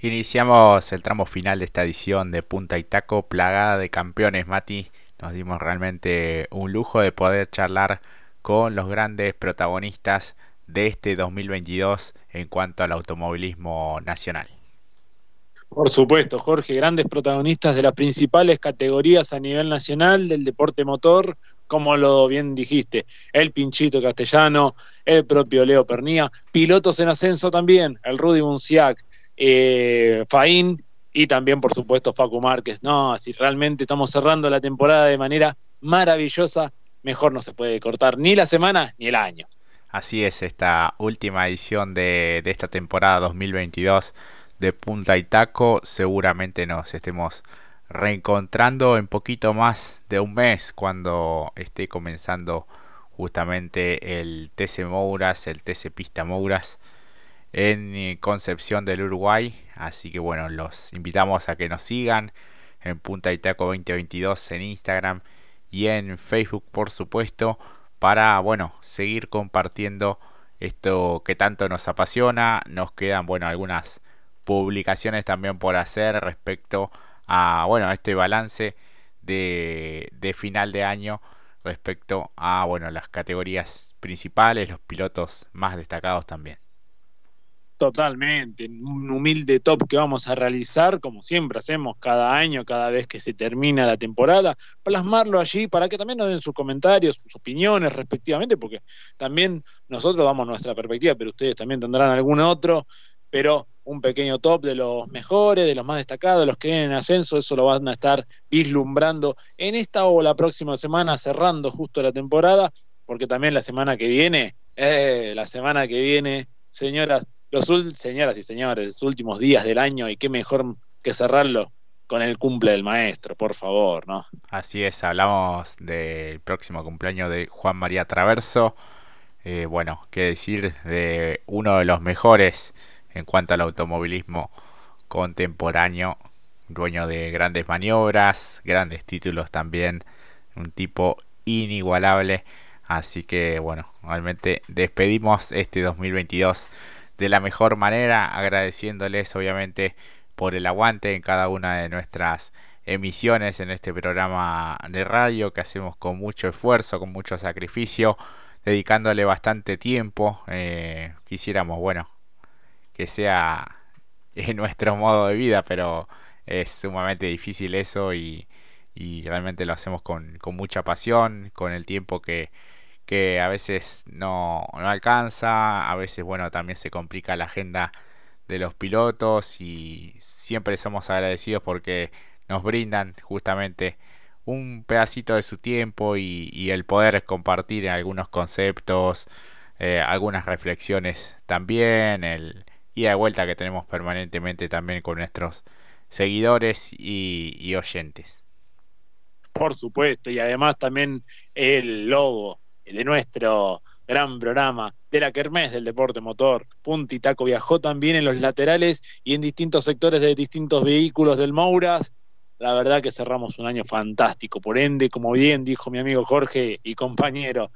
Iniciamos el tramo final de esta edición de Punta y Taco, plagada de campeones, Mati. Nos dimos realmente un lujo de poder charlar con los grandes protagonistas de este 2022 en cuanto al automovilismo nacional. Por supuesto, Jorge, grandes protagonistas de las principales categorías a nivel nacional del deporte motor, como lo bien dijiste, el Pinchito Castellano, el propio Leo Pernía, pilotos en ascenso también, el Rudy Bunciac, eh, Faín y también, por supuesto, Facu Márquez. No, si realmente estamos cerrando la temporada de manera maravillosa, mejor no se puede cortar ni la semana ni el año. Así es, esta última edición de, esta temporada 2022 de Punta y Taco, seguramente nos estemos reencontrando en poquito más de un mes cuando esté comenzando justamente el TC Mouras, el TC Pista Mouras en eh, Concepción del Uruguay. Así que bueno, los invitamos a que nos sigan en Punta Itaco 2022 en Instagram y en Facebook, por supuesto, para bueno, seguir compartiendo esto que tanto nos apasiona. Nos quedan bueno algunas publicaciones también por hacer respecto a bueno, este balance de, de final de año respecto a bueno, las categorías principales, los pilotos más destacados también. Totalmente, un humilde top que vamos a realizar, como siempre hacemos cada año, cada vez que se termina la temporada, plasmarlo allí para que también nos den sus comentarios, sus opiniones respectivamente, porque también nosotros damos nuestra perspectiva, pero ustedes también tendrán algún otro, pero un pequeño top de los mejores, de los más destacados, de los que vienen en ascenso, eso lo van a estar vislumbrando en esta o la próxima semana, cerrando justo la temporada, porque también la semana que viene, eh, la semana que viene, señoras, los señoras y señores, últimos días del año y qué mejor que cerrarlo con el cumple del maestro, por favor, ¿no? Así es, hablamos del próximo cumpleaños de Juan María Traverso. Eh, bueno, qué decir de uno de los mejores en cuanto al automovilismo contemporáneo, dueño de grandes maniobras, grandes títulos también, un tipo inigualable. Así que bueno, realmente despedimos este 2022 de la mejor manera, agradeciéndoles obviamente por el aguante en cada una de nuestras emisiones en este programa de radio que hacemos con mucho esfuerzo, con mucho sacrificio, dedicándole bastante tiempo. Eh, quisiéramos, bueno, que sea en nuestro modo de vida, pero es sumamente difícil eso y, y realmente lo hacemos con, con mucha pasión, con el tiempo que, que a veces no, no, alcanza, a veces bueno también se complica la agenda de los pilotos y siempre somos agradecidos porque nos brindan justamente un pedacito de su tiempo y, el poder compartir algunos conceptos, eh, algunas reflexiones también, el ida de vuelta que tenemos permanentemente también con nuestros seguidores y, y oyentes. Por supuesto, y además también el logo de nuestro gran programa de la Kermés del deporte motor. Punti Taco viajó también en los laterales y en distintos sectores de distintos vehículos del Mouras. La verdad que cerramos un año fantástico. Por ende, como bien dijo mi amigo Jorge y compañero,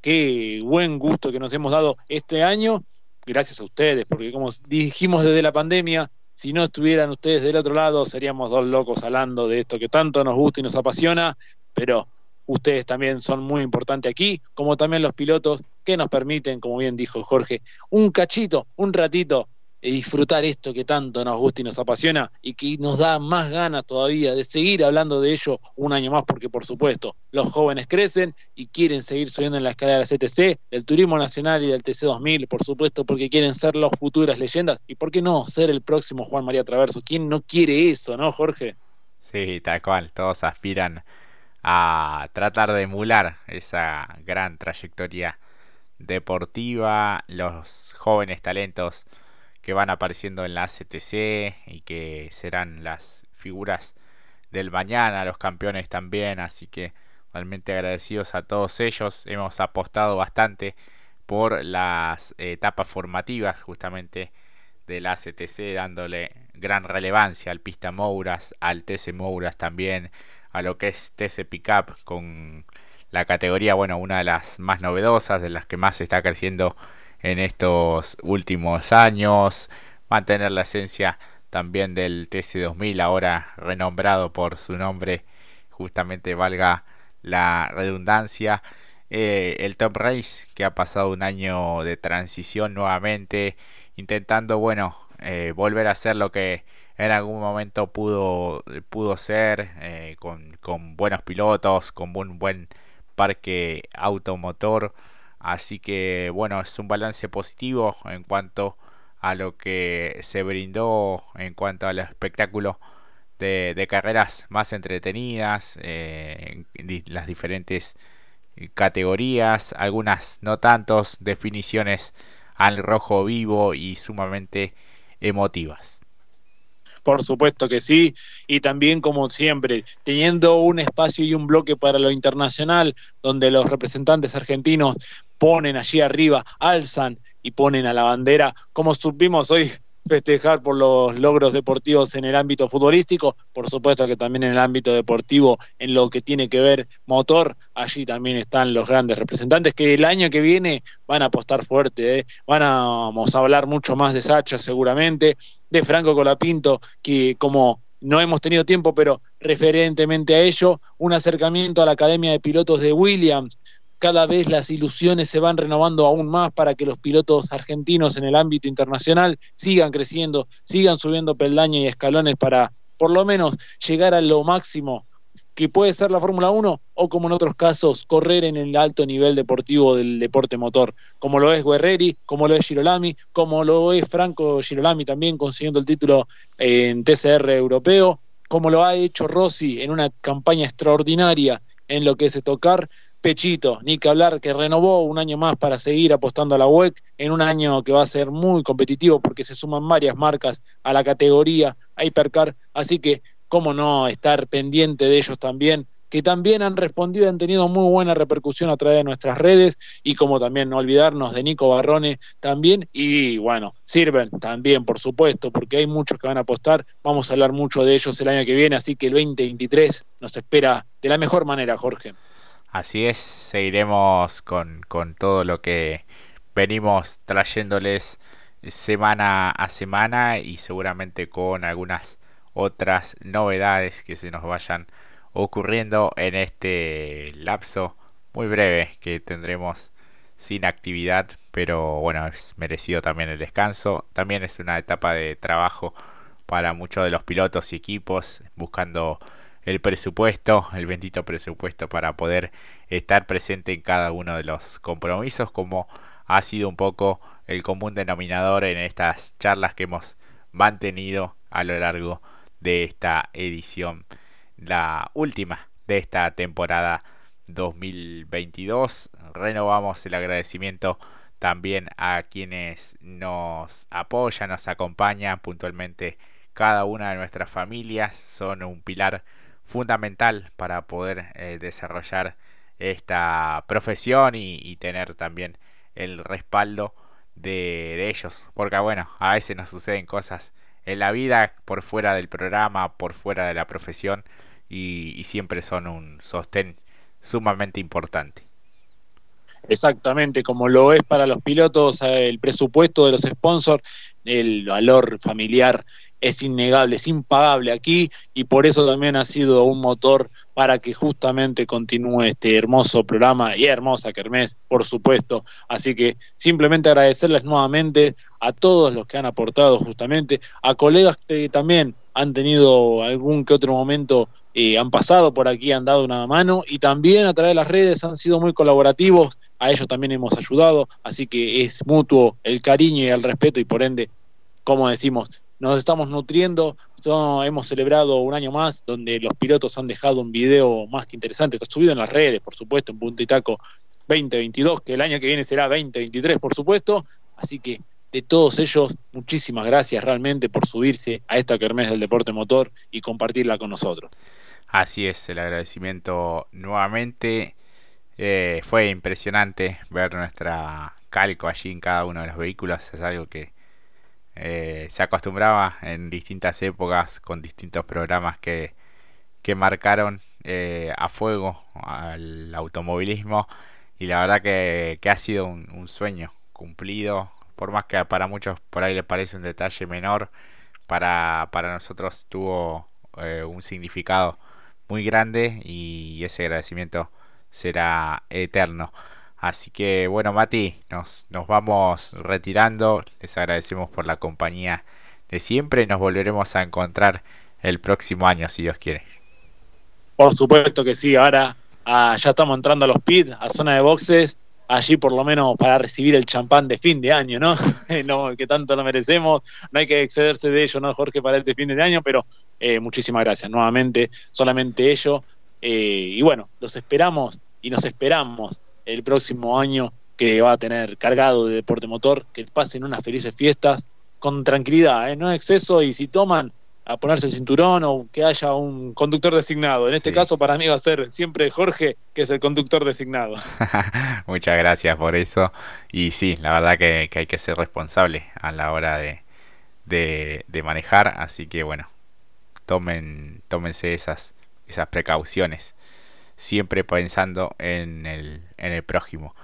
qué buen gusto que nos hemos dado este año. Gracias a ustedes, porque como dijimos desde la pandemia, si no estuvieran ustedes del otro lado, seríamos dos locos hablando de esto que tanto nos gusta y nos apasiona. Pero ustedes también son muy importantes aquí, como también los pilotos que nos permiten, como bien dijo Jorge, un cachito, un ratito de disfrutar esto que tanto nos gusta y nos apasiona y que nos da más ganas todavía de seguir hablando de ello un año más, porque por supuesto los jóvenes crecen y quieren seguir subiendo en la escalera del CTC, del Turismo Nacional y del TC2000, por supuesto, porque quieren ser las futuras leyendas y por qué no ser el próximo Juan María Traverso. ¿Quién no quiere eso, no, Jorge? Sí, tal cual, todos aspiran a tratar de emular esa gran trayectoria deportiva, los jóvenes talentos que van apareciendo en la CTC y que serán las figuras del mañana, los campeones también, así que realmente agradecidos a todos ellos, hemos apostado bastante por las etapas formativas justamente de la CTC dándole gran relevancia al Pista Mouras, al TC Mouras también, a lo que es TC Pickup con la categoría, bueno, una de las más novedosas, de las que más está creciendo en estos últimos años, mantener la esencia también del TC2000, ahora renombrado por su nombre, justamente valga la redundancia. Eh, el Top Race, que ha pasado un año de transición nuevamente, intentando, bueno, eh, volver a ser lo que en algún momento pudo, pudo ser, eh, con, buenos pilotos, con un buen parque automotor. Así que bueno, es un balance positivo en cuanto a lo que se brindó en cuanto al espectáculo de, carreras más entretenidas, eh, en las diferentes categorías, algunas no tantos, definiciones al rojo vivo y sumamente emotivas. Por supuesto que sí, y también como siempre, teniendo un espacio y un bloque para lo internacional, donde los representantes argentinos ponen allí arriba, alzan y ponen a la bandera, como supimos hoy festejar por los logros deportivos en el ámbito futbolístico, por supuesto que también en el ámbito deportivo, en lo que tiene que ver motor, allí también están los grandes representantes que el año que viene van a apostar fuerte, ¿eh? van a, vamos a hablar mucho más de Sacha seguramente, de Franco Colapinto, que como no hemos tenido tiempo, pero referentemente a ello, un acercamiento a la Academia de Pilotos de Williams, cada vez las ilusiones se van renovando aún más para que los pilotos argentinos en el ámbito internacional sigan creciendo, sigan subiendo peldaños y escalones para por lo menos llegar a lo máximo que puede ser la Fórmula 1 o como en otros casos correr en el alto nivel deportivo del deporte motor, como lo es Guerreri, como lo es Girolami, como lo es Franco Girolami también consiguiendo el título en TCR europeo, como lo ha hecho Rossi en una campaña extraordinaria en lo que es tocar, Pechito, ni que hablar, que renovó un año más para seguir apostando a la WEC en un año que va a ser muy competitivo porque se suman varias marcas a la categoría, a Hipercar, así que cómo no estar pendiente de ellos también, que también han respondido, han tenido muy buena repercusión a través de nuestras redes y como también no olvidarnos de Nico Barrone también y bueno, sirven también por supuesto porque hay muchos que van a apostar, vamos a hablar mucho de ellos el año que viene, así que el 2023 nos espera de la mejor manera, Jorge. Así es, seguiremos con, con todo lo que venimos trayéndoles semana a semana y seguramente con algunas otras novedades que se nos vayan ocurriendo en este lapso muy breve que tendremos sin actividad, pero bueno, es merecido también el descanso. También es una etapa de trabajo para muchos de los pilotos y equipos buscando el presupuesto, el bendito presupuesto para poder estar presente en cada uno de los compromisos, como ha sido un poco el común denominador en estas charlas que hemos mantenido a lo largo de esta edición, la última de esta temporada 2022. Renovamos el agradecimiento también a quienes nos apoyan, nos acompañan puntualmente cada una de nuestras familias, son un pilar fundamental para poder eh, desarrollar esta profesión y, tener también el respaldo de, ellos. Porque bueno, a veces nos suceden cosas en la vida por fuera del programa, por fuera de la profesión y, siempre son un sostén sumamente importante. Exactamente, como lo es para los pilotos, eh, el presupuesto de los sponsors, el valor familiar es innegable, es impagable aquí y por eso también ha sido un motor para que justamente continúe este hermoso programa y hermosa Kermés, por supuesto. Así que simplemente agradecerles nuevamente a todos los que han aportado justamente, a colegas que también han tenido algún que otro momento, eh, han pasado por aquí, han dado una mano y también a través de las redes han sido muy colaborativos, a ellos también hemos ayudado, así que es mutuo el cariño y el respeto y por ende, como decimos, nos estamos nutriendo. hemos celebrado un año más donde los pilotos han dejado un video más que interesante. Está subido en las redes, por supuesto, en Punto y Taco 2022, que el año que viene será 2023, por supuesto. Así que de todos ellos, muchísimas gracias realmente por subirse a esta kermés del deporte motor y compartirla con nosotros. Así es, el agradecimiento nuevamente. Eh, fue impresionante ver nuestra calco allí en cada uno de los vehículos. Es algo que eh, se acostumbraba en distintas épocas con distintos programas que, que marcaron eh, a fuego al automovilismo y la verdad que, ha sido un, sueño cumplido por más que para muchos por ahí les parece un detalle menor para, para nosotros tuvo eh, un significado muy grande y ese agradecimiento será eterno. Así que bueno, Mati, nos, nos vamos retirando. Les agradecemos por la compañía de siempre. Nos volveremos a encontrar el próximo año, si Dios quiere. Por supuesto que sí. Ahora ah, ya estamos entrando a los pits, a zona de boxes. Allí por lo menos para recibir el champán de fin de año, ¿no? no que tanto lo merecemos. No hay que excederse de ello, ¿no, Jorge, para este fin de año? Pero eh, muchísimas gracias nuevamente. Solamente ello. Eh, y bueno, los esperamos y nos esperamos el próximo año que va a tener cargado de deporte motor, que pasen unas felices fiestas con tranquilidad, ¿eh? no exceso y si toman a ponerse el cinturón o que haya un conductor designado. En este caso para mí va a ser siempre Jorge, que es el conductor designado. Muchas gracias por eso. Y sí, la verdad que, hay que ser responsable a la hora de, de, manejar, así que bueno, tomen, tómense esas, esas precauciones siempre pensando en el, en el prójimo.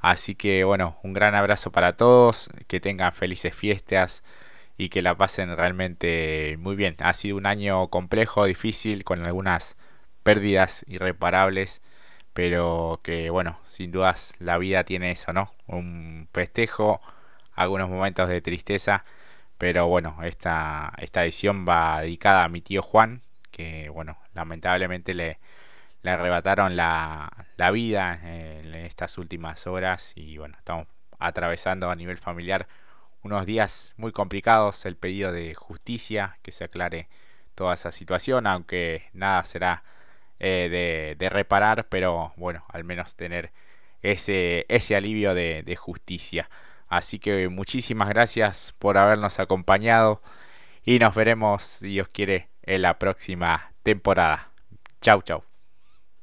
Así que bueno, un gran abrazo para todos, que tengan felices fiestas y que la pasen realmente muy bien. Ha sido un año complejo, difícil, con algunas pérdidas irreparables, pero que bueno, sin dudas la vida tiene eso, ¿no? Un festejo, algunos momentos de tristeza, pero bueno, esta, esta edición va dedicada a mi tío Juan, que bueno, lamentablemente le, le arrebataron la, la vida en estas últimas horas y bueno, estamos atravesando a nivel familiar unos días muy complicados, el pedido de justicia, que se aclare toda esa situación, aunque nada será eh, de, de, reparar, pero bueno, al menos tener ese, ese alivio de, de justicia. Así que muchísimas gracias por habernos acompañado y nos veremos, si Dios quiere, en la próxima temporada. Chau, chau.